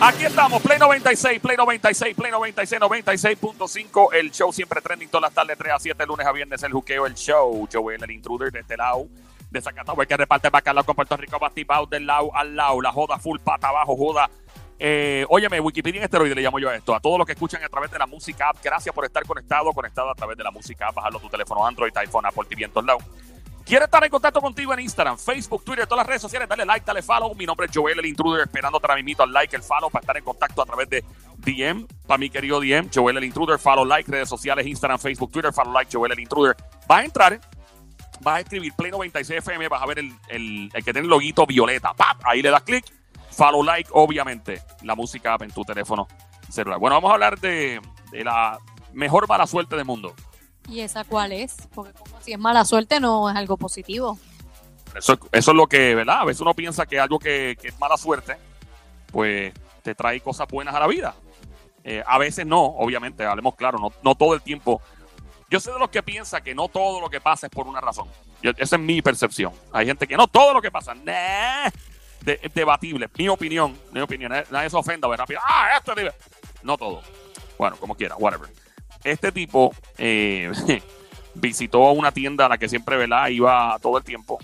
Aquí estamos, Play 96, Play 96, Play 96, 96.5. El show siempre trending todas las tardes, 3 a 7, lunes a viernes. El juqueo, el show. Joel, el intruder de este lado. De Zacatau, que reparte bacalao con Puerto Rico, batibao del lado al lado. La joda full pata abajo, joda. Eh, óyeme, Wikipedia en esteroide le llamo yo a esto. A todos los que escuchan a través de la música app, gracias por estar conectado, conectado a través de la música app. Bajarlo a tu teléfono Android, iPhone, Apple TV en todos lados. ¿Quieres estar en contacto contigo en Instagram, Facebook, Twitter, todas las redes sociales? Dale like, dale follow. Mi nombre es Joel, el intruder, esperando ahora mismo al like, el follow para estar en contacto a través de DM. Para mi querido DM, Joel, el intruder, follow, like, redes sociales, Instagram, Facebook, Twitter, follow, like, Joel, el intruder. Vas a entrar, vas a escribir Play 96 FM, vas a ver el, el, que tiene el loguito violeta. ¡Pap! Ahí le das clic, follow, like, obviamente, la música en tu teléfono celular. Bueno, vamos a hablar de, de la mejor mala suerte del mundo. ¿Y esa cuál es? Porque como si es mala suerte no es algo positivo. Eso, eso es lo que, ¿verdad? A veces uno piensa que algo que, es mala suerte, pues te trae cosas buenas a la vida. Eh, a veces no, obviamente, hablemos claro, no, no todo el tiempo. Yo sé de los que piensa que no todo lo que pasa es por una razón. Esa es mi percepción. Hay gente que no todo lo que pasa, es debatible. Mi opinión, mi opinión. eh, Nadie se ofenda, ¿verdad? Ah, esto es. No todo. Bueno, como quiera, whatever. Este tipo eh, visitó una tienda a la que siempre, ¿verdad? Iba todo el tiempo.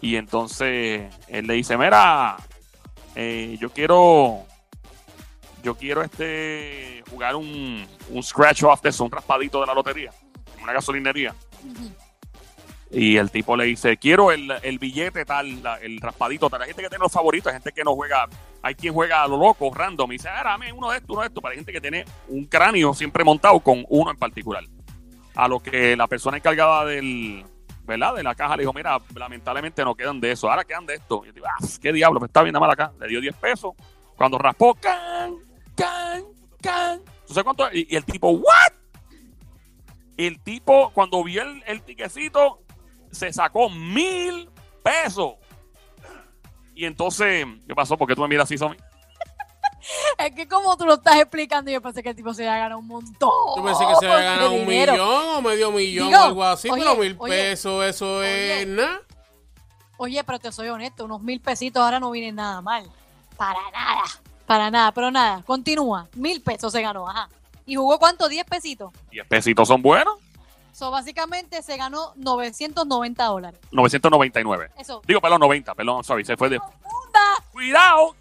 Y entonces él le dice, mira, eh, yo quiero, yo quiero este jugar un, scratch off de un raspadito de la lotería, en una gasolinería. Y el tipo le dice, quiero el, el billete tal, el raspadito tal. Hay gente que tiene los favoritos, hay gente que no juega, hay quien juega a lo loco, random, y dice, ah, dame uno de estos, uno de estos. Para gente que tiene un cráneo siempre montado con uno en particular. A lo que la persona encargada del, ¿verdad? De la caja le dijo, mira, lamentablemente no quedan de eso, ahora quedan de esto. Y yo digo, ah, qué diablo, me está bien mal acá. Le dio 10 pesos. Cuando raspó, can, can, can. ¿Tú sabes cuánto? Y, y el tipo, ¿what? El tipo, cuando vio el, el tiquecito, se sacó mil pesos. Y entonces, ¿qué pasó? ¿Por qué tú me miras así, Somi? Es que como tú lo estás explicando, yo pensé que el tipo se había ganado un montón. Yo pensé que se había ganado un dinero. millón o medio millón Digo, o algo así, oye, pero mil oye, pesos, eso oye. es nada. Oye, pero te soy honesto, unos mil pesitos ahora no vienen nada mal. Para nada. Para nada, pero nada. Continúa. Mil pesos se ganó, ajá. ¿Y jugó cuánto? ¿10 pesitos? 10 pesitos son buenos. So, básicamente se ganó 990 dólares. 999. Eso. Digo, perdón, 90, perdón, sorry, se fue de... ¡Funda! ¡Cuidado!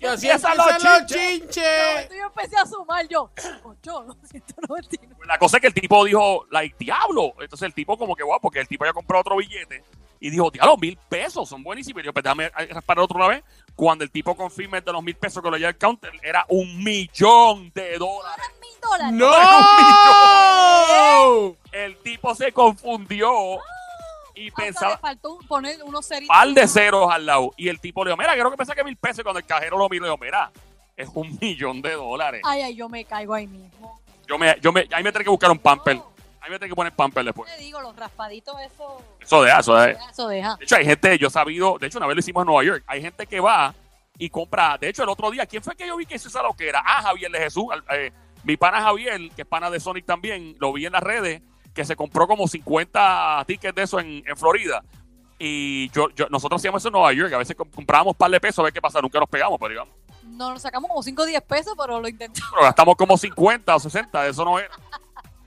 Y así Empiezan empiezan los chinches. Yo empecé a sumar yo. 8, 299. Pues la cosa es que el tipo dijo, like, diablo. Entonces el tipo como que, guau, porque el tipo ya compró otro billete y dijo, diablo, mil pesos, son buenísimos. Y yo, pues déjame raspar otro una vez. Cuando el tipo confirma el de los mil pesos que lo lleva el counter, era un millón de dólares. Dólares. ¡No! El tipo se confundió y Hasta le pensaba faltó un- poner unos ceritos. par de ceros al lado. Y el tipo le dijo, mira, creo que pensaba que mil pesos. Y cuando el cajero lo miró, le dijo, mira, es un millón de dólares. Ay, ay, yo me caigo ahí mismo. Yo me, yo me, ahí me tengo que buscar un pamper. Ahí me tengo que poner pamper después. Te digo, los raspaditos, eso, Eso de eso de. eso deja. De hecho, hay gente, yo he sabido, de hecho, una vez lo hicimos en Nueva York. Hay gente que va y compra. De hecho, el otro día, ¿quién fue que yo vi que hizo esa loquera? Ah, Javier de Jesús. al- eh, mi pana Javier, que es pana de Sonic también, lo vi en las redes, que se compró como 50 tickets de eso en, en Florida. Y yo, yo, nosotros hacíamos eso en Nueva York. A veces comp- comprábamos un par de pesos a ver qué pasa. Nunca nos pegamos, pero digamos. No, nos sacamos como 5 o 10 pesos, pero lo intentamos. Pero gastamos como 50 o 60, eso no era.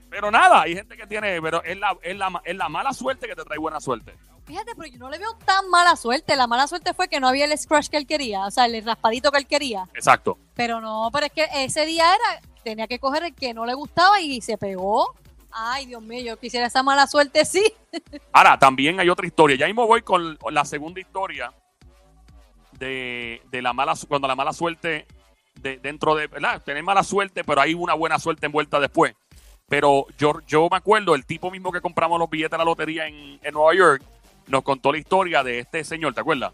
Pero nada, hay gente que tiene, pero es la, es la, es la mala suerte que te trae buena suerte. Fíjate, pero yo no le veo tan mala suerte. La mala suerte fue que no había el scratch que él quería, o sea, el raspadito que él quería. Exacto. Pero no, pero es que ese día era, tenía que coger el que no le gustaba y se pegó. Ay, Dios mío, yo quisiera esa mala suerte, sí. Ahora, también hay otra historia. Ya mismo voy con la segunda historia de, de la mala cuando la mala suerte de, dentro de, ¿verdad? Tener mala suerte, pero hay una buena suerte envuelta después. Pero yo, yo me acuerdo, el tipo mismo que compramos los billetes de la lotería en, en Nueva York, nos contó la historia de este señor, ¿te acuerdas?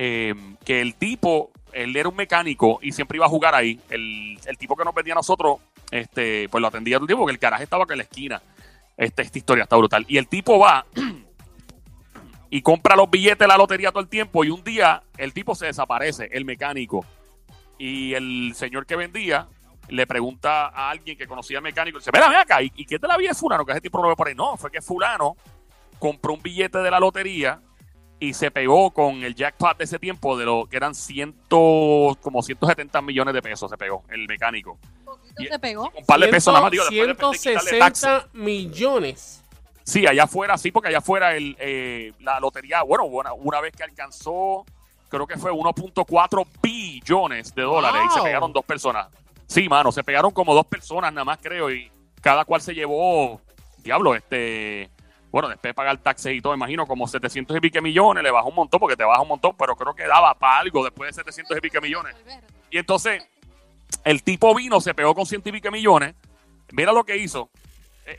Eh, que el tipo, él era un mecánico y siempre iba a jugar ahí. El, tipo que nos vendía a nosotros, este, pues lo atendía todo el tiempo, porque el carajo estaba acá en la esquina. Este, esta historia está brutal. Y el tipo va y compra los billetes de la lotería todo el tiempo y un día el tipo se desaparece, el mecánico. Y el señor que vendía le pregunta a alguien que conocía al mecánico, dice, mira, ven acá, ¿y, qué te la vida es fulano? Que ese tipo lo ve por ahí. No, fue que fulano compró un billete de la lotería y se pegó con el jackpot de ese tiempo de lo que eran ciento, como 170 millones de pesos se pegó el mecánico. Poquito Y- se pegó. Un par de pesos nada más, digo, después de- de quitarle taxes. 160 millones. Sí, allá afuera, sí, porque allá afuera el, eh, la lotería, bueno, una, una vez que alcanzó, creo que fue 1.4 billones de dólares y se pegaron dos personas. Sí, mano, se pegaron como dos personas nada más, creo, y cada cual se llevó, diablo, este, bueno, después de pagar taxes y todo, imagino como 700 y pique millones, le bajó un montón, porque te baja un montón, pero creo que daba para algo después de 700 y pique millones. Y entonces, el tipo vino, se pegó con ciento y pico millones. Mira lo que hizo.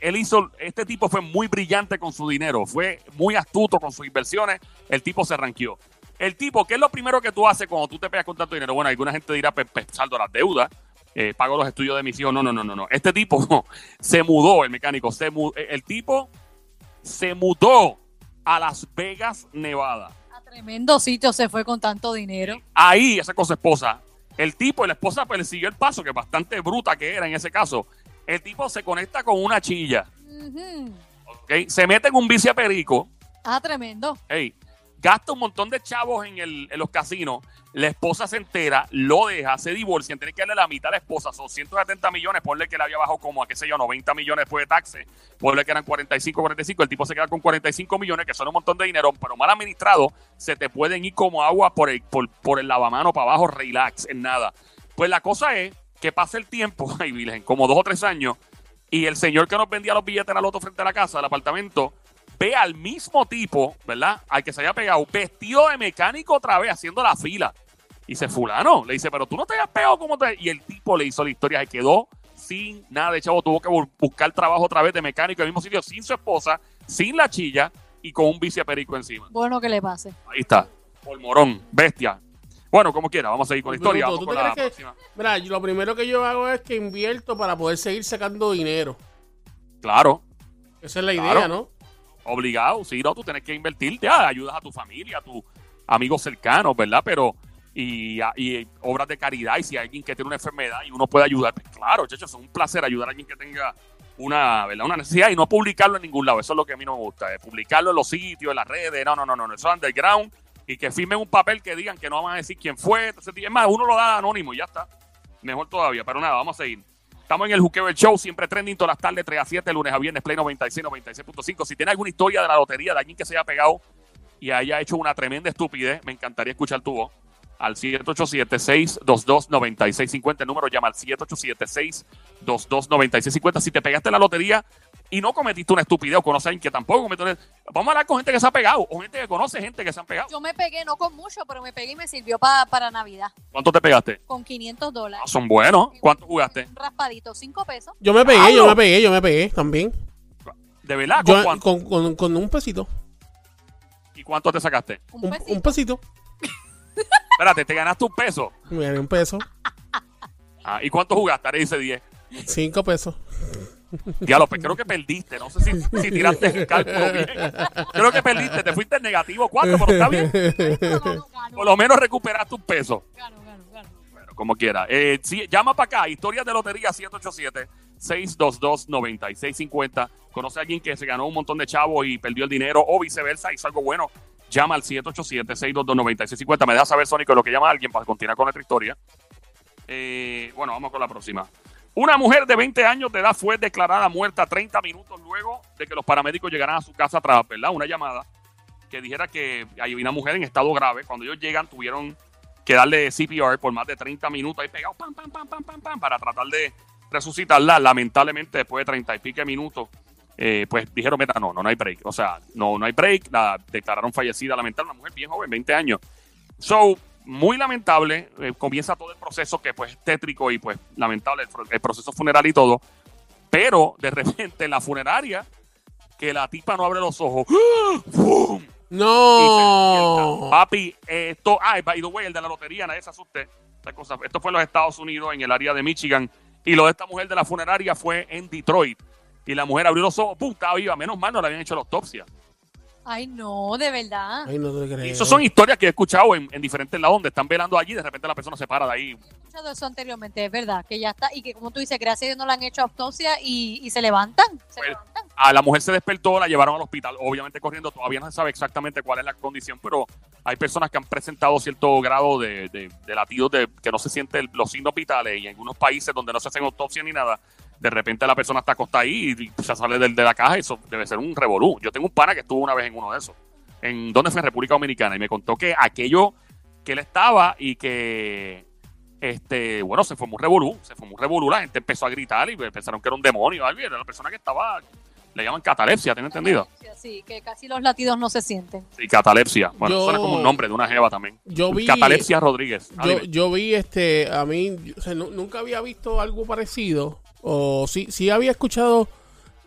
Él hizo, este tipo fue muy brillante con su dinero, fue muy astuto con sus inversiones. El tipo se ranqueó. El tipo, ¿qué es lo primero que tú haces cuando tú te pegas con tanto dinero? Bueno, alguna gente dirá, pues, pues, saldo las deudas, eh, pago los estudios de mis hijos. No, no, no, no, no. Este tipo se mudó, el mecánico, se mu- el tipo se mudó a Las Vegas, Nevada. A tremendo sitio se fue con tanto dinero. Ahí, esa con su esposa. El tipo y la esposa pues, le siguió el paso, que bastante bruta que era en ese caso. El tipo se conecta con una chilla, Ujú. ¿ok? Se mete en un vicio perico, Ah, tremendo. hey, gasta un montón de chavos en, el- en los casinos, la esposa se entera, lo deja, se divorcian, tiene que darle la mitad a la esposa, son 170 millones, ponle que le había bajado como a qué sé yo, 90 millones después de taxes, ponle que eran 45, 45, el tipo se queda con 45 millones, que son un montón de dinero, pero mal administrado, se te pueden ir como agua por el, por, el lavamano para abajo, relax, en nada. Pues la cosa es que pasa el tiempo, ay, virgen, como dos o tres años, y el señor que nos vendía los billetes en la loto frente a la casa, del apartamento, ve al mismo tipo, ¿verdad? Al que se había pegado, vestido de mecánico otra vez, haciendo la fila. Y dice, fulano, le dice, pero tú no te habías pegado como te... Y el tipo le hizo la historia, se quedó sin nada de chavo, tuvo que bu- buscar trabajo otra vez de mecánico en el mismo sitio, sin su esposa, sin la chilla y con un viceperico encima. Bueno que le pase. Ahí está, por morón, bestia. Bueno, como quiera, vamos a seguir con la historia. Bruto, Vamos ¿tú con te la crees que- próxima. Mira, lo primero que yo hago es que invierto para poder seguir sacando dinero. Claro, Esa es la Claro. idea, ¿no? Obligado, sí, no, tú tienes que invertir, ya, ayudas a tu familia, a tus amigos cercanos, ¿verdad? Pero, y, y obras de caridad, y si hay alguien que tiene una enfermedad y uno puede ayudar, pues claro, chachos, es un placer ayudar a alguien que tenga una, ¿verdad? una necesidad y no publicarlo en ningún lado, eso es lo que a mí no me gusta, publicarlo en los sitios, en las redes, no, no, no, no, eso es underground, y que firmen un papel que digan que no van a decir quién fue, es más, uno lo da anónimo y ya está, mejor todavía, pero nada, vamos a seguir. Estamos en el Juqueo el Show, siempre trending todas las tardes, 3 a 7, lunes a viernes, Play 96, 96.5. Si tiene alguna historia de la lotería, de alguien que se haya pegado y haya hecho una tremenda estupidez, me encantaría escuchar tu voz. Al 787-622-9650. El número llama al 787-622-9650. Si te pegaste la lotería y no cometiste una estupidez o conoces a alguien que tampoco cometió una... Vamos a hablar con gente que se ha pegado o gente que conoce gente que se han pegado. Yo me pegué, no con mucho, pero me pegué y me sirvió pa- para Navidad. ¿Cuánto te pegaste? Con 500 Ah, dólares. son buenos. ¿Cuánto jugaste? Un raspadito, 5 pesos. Yo me pegué, yo me pegué, yo me pegué también. ¿De verdad? ¿Con Yo, cuánto? con, con, con un pesito. ¿Y cuánto te sacaste? Un, Un, pesito. un pesito. Espérate, te ganaste un peso. Me gané un peso. Ah, ¿Y cuánto jugaste? Ahora dice 10. Cinco pesos. Diablo, pues creo que perdiste. No sé si, si tiraste el cálculo bien. Creo que perdiste. Te fuiste negativo 4, pero está bien. Por lo menos recuperaste un peso. ganó, ganó. Bueno, como quiera. Eh, llama para acá. Historias de lotería 787-622-9650. Conoce a alguien que se ganó un montón de chavos y perdió el dinero o viceversa. Hizo algo bueno. Llama al 787-622-9650. Me deja saber, Sónico, lo que llama a alguien para continuar con nuestra historia. Eh, bueno, vamos con la próxima. Una mujer de 20 años de edad fue declarada muerta 30 minutos luego de que los paramédicos llegaran a su casa tras ¿verdad? una llamada que dijera que hay una mujer en estado grave. Cuando ellos llegan, tuvieron que darle CPR por más de 30 minutos ahí pegado, pam, pam, pam, pam, pam, pam, para tratar de resucitarla. Lamentablemente, después de 30 y pico minutos, eh, pues dijeron, no, no, no hay break. O sea, no, no hay break. La declararon fallecida, lamentable, una mujer bien joven, 20 años. So, muy lamentable, eh, comienza todo el proceso que pues es tétrico y pues lamentable, el, el proceso funeral y todo. Pero de repente en la funeraria, que la tipa no abre los ojos. ¡Bum! Y despierta. No. Papi, esto, ay, by the way, el de la lotería, nadie se asuste. Esta cosa, esto fue en los Estados Unidos, en el área de Michigan. Y lo de esta mujer de la funeraria fue en Detroit. Y la mujer abrió los ojos, ¡pum! Estaba viva. Menos mal no le habían hecho la autopsia. Ay, no, de verdad. Ay, no te creo. Y esas son historias que he escuchado en, en diferentes lados donde están velando allí y de repente la persona se para de ahí. He escuchado eso anteriormente, es verdad, que ya está, y que como tú dices, gracias a Dios no le han hecho autopsia y, y se levantan. Se Pues, levantan. A la mujer se despertó, la llevaron al hospital, obviamente corriendo, todavía no se sabe exactamente cuál es la condición, pero hay personas que han presentado cierto grado de, de, de latidos de que no se sienten los signos vitales y en algunos países donde no se hacen autopsia ni nada, de repente la persona está acostada ahí y se sale del- de, la caja, eso debe ser un revolú. Yo tengo un pana que estuvo una vez en uno de esos, en donde fue en República Dominicana, y me contó que aquello que él estaba y que este, bueno, se formó un revolú, se formó un revolú, la gente empezó a gritar y pensaron que era un demonio o algo, y era la persona que estaba, le llaman catalepsia, ¿tienes entendido? Sí, que casi los latidos no se sienten. Sí, catalepsia. Bueno, Yo- suena como un nombre de una jeva también. Yo vi- Catalepsia Rodríguez. Ah, Yo, yo vi este, a mí, o sea, nunca había visto algo parecido, o sí, sí había escuchado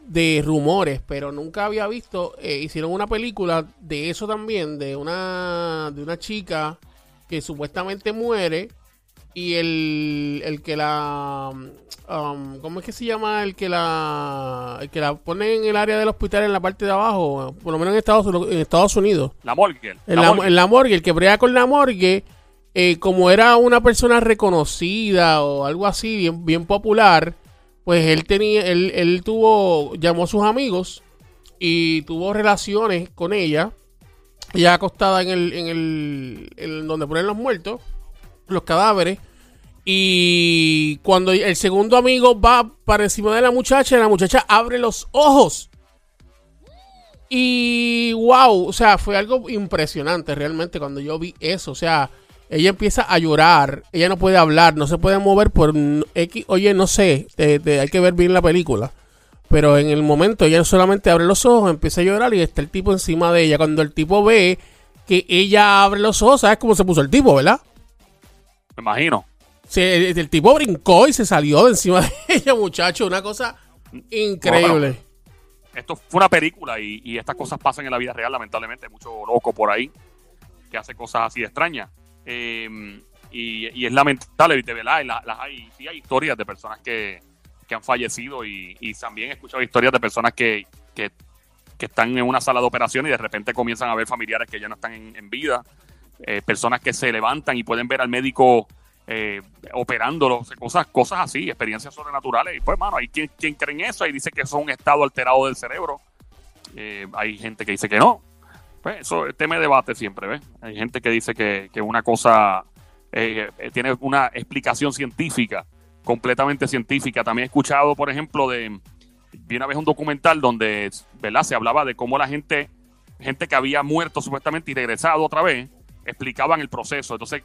de rumores, pero nunca había visto, eh, hicieron una película de eso también, de una, de una chica que supuestamente muere y el, el que la, um, ¿cómo es que se llama? El que la, el que la pone en el área del hospital en la parte de abajo, por lo menos en Estados, en Estados Unidos. La morgue. En la la, morgue. en la morgue, el que brega con la morgue, eh, como era una persona reconocida o algo así, bien, bien popular, pues él tenía, él, él tuvo, llamó a sus amigos y tuvo relaciones con ella, ella acostada en el, en el, en donde ponen los muertos, los cadáveres, y cuando el segundo amigo va para encima de la muchacha, la muchacha abre los ojos. Y wow, o sea, fue algo impresionante realmente cuando yo vi eso. O sea, ella empieza a llorar, ella no puede hablar, no se puede mover por X. Oye, no sé, te- te- hay que ver bien la película. Pero en el momento ella solamente abre los ojos, empieza a llorar y está el tipo encima de ella. Cuando el tipo ve que ella abre los ojos, ¿sabes cómo se puso el tipo, verdad? Me imagino. Se- el, el tipo brincó y se salió de encima de ella, muchacho. Una cosa increíble. Esto fue una película y, y estas cosas pasan en la vida real, lamentablemente. Hay mucho loco por ahí que hace cosas así de extrañas. Eh, y, y es lamentable, de verdad. y la- las hay, sí hay historias de personas que, que han fallecido y, y también he escuchado historias de personas que, que, están en una sala de operación y de repente comienzan a ver familiares que ya no están en, vida. Eh, personas que se levantan y pueden ver al médico eh, operándolo, o sea, cosas, cosas así, experiencias sobrenaturales. Y pues, mano, hay quien, quien cree en eso y dice que eso es un estado alterado del cerebro. Eh, hay gente que dice que no. Pues eso es tema de debate siempre, ¿ves? Hay gente que dice que, que una cosa eh, eh, tiene una explicación científica, completamente científica. También he escuchado, por ejemplo, de. Vi una vez un documental donde, ¿verdad? Se hablaba de cómo la gente, gente que había muerto supuestamente y regresado otra vez, explicaban el proceso. Entonces,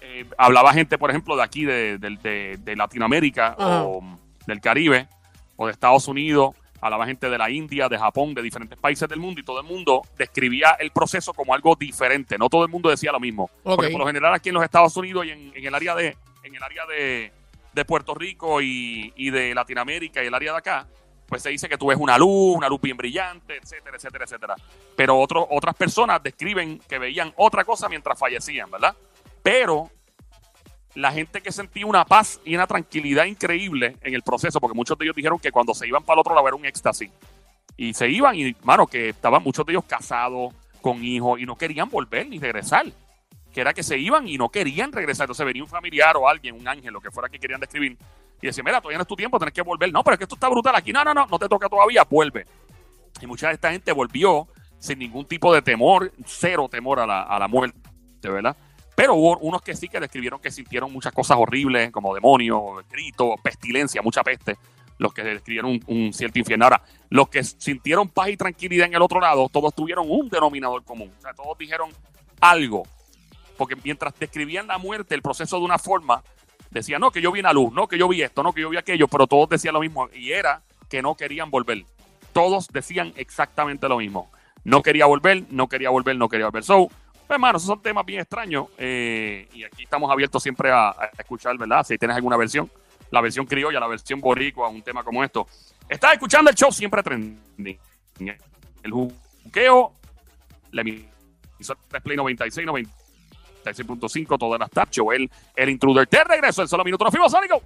eh, hablaba gente, por ejemplo, de aquí, de, de- de- de Latinoamérica o del Caribe o de Estados Unidos, hablaba gente de la India, de Japón, de diferentes países del mundo y todo el mundo describía el proceso como algo diferente. No todo el mundo decía lo mismo. Porque por lo general aquí en los Estados Unidos y en, en el área de en el área de, de Puerto Rico y, y de Latinoamérica y el área de acá, pues se dice que tú ves una luz, una luz bien brillante, etcétera, etcétera, etcétera. Pero otro- otras personas describen que veían otra cosa mientras fallecían, ¿verdad? Pero la gente que sentía una paz y una tranquilidad increíble en el proceso, porque muchos de ellos dijeron que cuando se iban para el otro lado era un éxtasis. Y se iban y, mano, que estaban muchos de ellos casados, con hijos, y no querían volver ni regresar. Que era que se iban y no querían regresar. Entonces venía un familiar o alguien, un ángel, lo que fuera que querían describir, y decía, mira, todavía no es tu tiempo, tenés que volver. No, pero es que esto está brutal aquí. No, no, no, no te toca todavía, vuelve. Y mucha de esta gente volvió sin ningún tipo de temor, cero temor a la, a la muerte, ¿verdad? Pero unos que sí que describieron que sintieron muchas cosas horribles, como demonios, gritos, pestilencia, mucha peste. Los que describieron un, un cierto infierno. Ahora, los que sintieron paz y tranquilidad en el otro lado, todos tuvieron un denominador común. O sea, todos dijeron algo. Porque mientras describían la muerte, el proceso de una forma, decían, no, que yo vi una luz, no, que yo vi esto, no, que yo vi aquello, pero todos decían lo mismo. Y era que no querían volver. Todos decían exactamente lo mismo. No quería volver, no quería volver, no quería volver. So, pues, hermano, esos son temas bien extraños. eh, y aquí estamos abiertos siempre a, escuchar, ¿verdad? Si tienes alguna versión, la versión criolla, la versión boricua, un tema como esto. Estás escuchando el show siempre trending. El juqueo, la emisora Play 96, 96.5, todas las tardes. Joel, el intruder. Te regreso en solo minutos. Nos fuimos, Sónico.